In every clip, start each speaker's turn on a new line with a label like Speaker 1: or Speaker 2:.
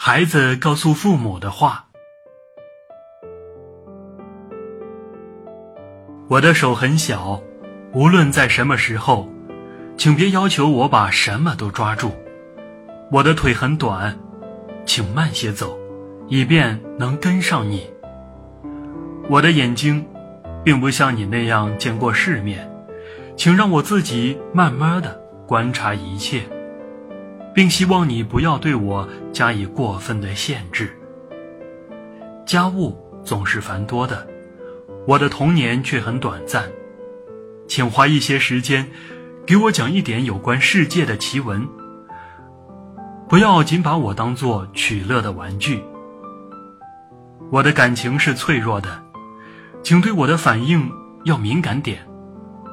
Speaker 1: 孩子告诉父母的话：我的手很小，无论在什么时候，请别要求我把什么都抓住。我的腿很短，请慢些走，以便能跟上你。我的眼睛，并不像你那样见过世面，请让我自己慢慢的观察一切，并希望你不要对我加以过分的限制。家务总是繁多的，我的童年却很短暂，请花一些时间，给我讲一点有关世界的奇闻。不要仅把我当作取乐的玩具。我的感情是脆弱的，请对我的反应要敏感点。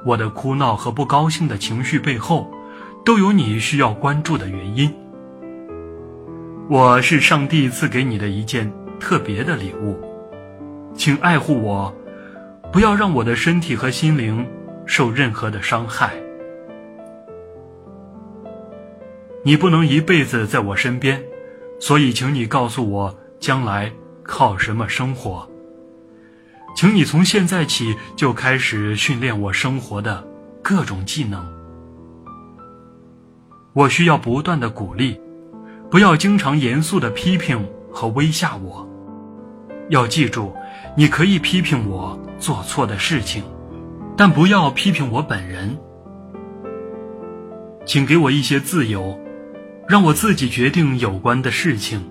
Speaker 1: 我的哭闹和不高兴的情绪背后，都有你需要关注的原因。我是上帝赐给你的一件特别的礼物，请爱护我，不要让我的身体和心灵受任何的伤害。你不能一辈子在我身边，所以请你告诉我将来靠什么生活。请你从现在起就开始训练我生活的各种技能。我需要不断的鼓励，不要经常严肃的批评和威吓我。要记住，你可以批评我做错的事情，但不要批评我本人。请给我一些自由。让我自己决定有关的事情，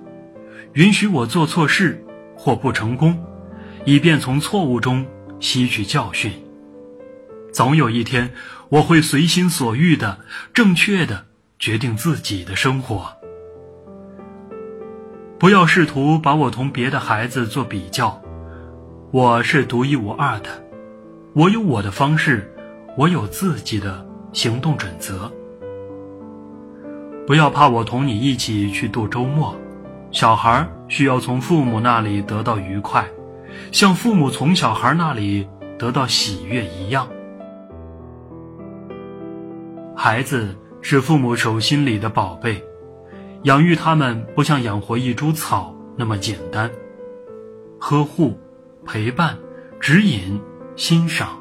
Speaker 1: 允许我做错事或不成功，以便从错误中吸取教训。总有一天，我会随心所欲的、正确的决定自己的生活。不要试图把我同别的孩子做比较，我是独一无二的，我有我的方式，我有自己的行动准则。不要怕我同你一起去度周末，小孩需要从父母那里得到愉快，像父母从小孩那里得到喜悦一样。孩子是父母手心里的宝贝，养育他们不像养活一株草那么简单，呵护、陪伴、指引、欣赏，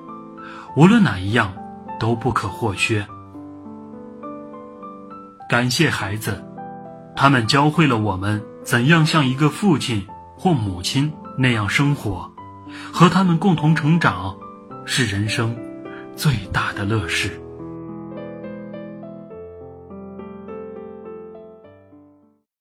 Speaker 1: 无论哪一样都不可或缺。感谢孩子，他们教会了我们怎样像一个父亲或母亲那样生活，和他们共同成长，是人生最大的乐事。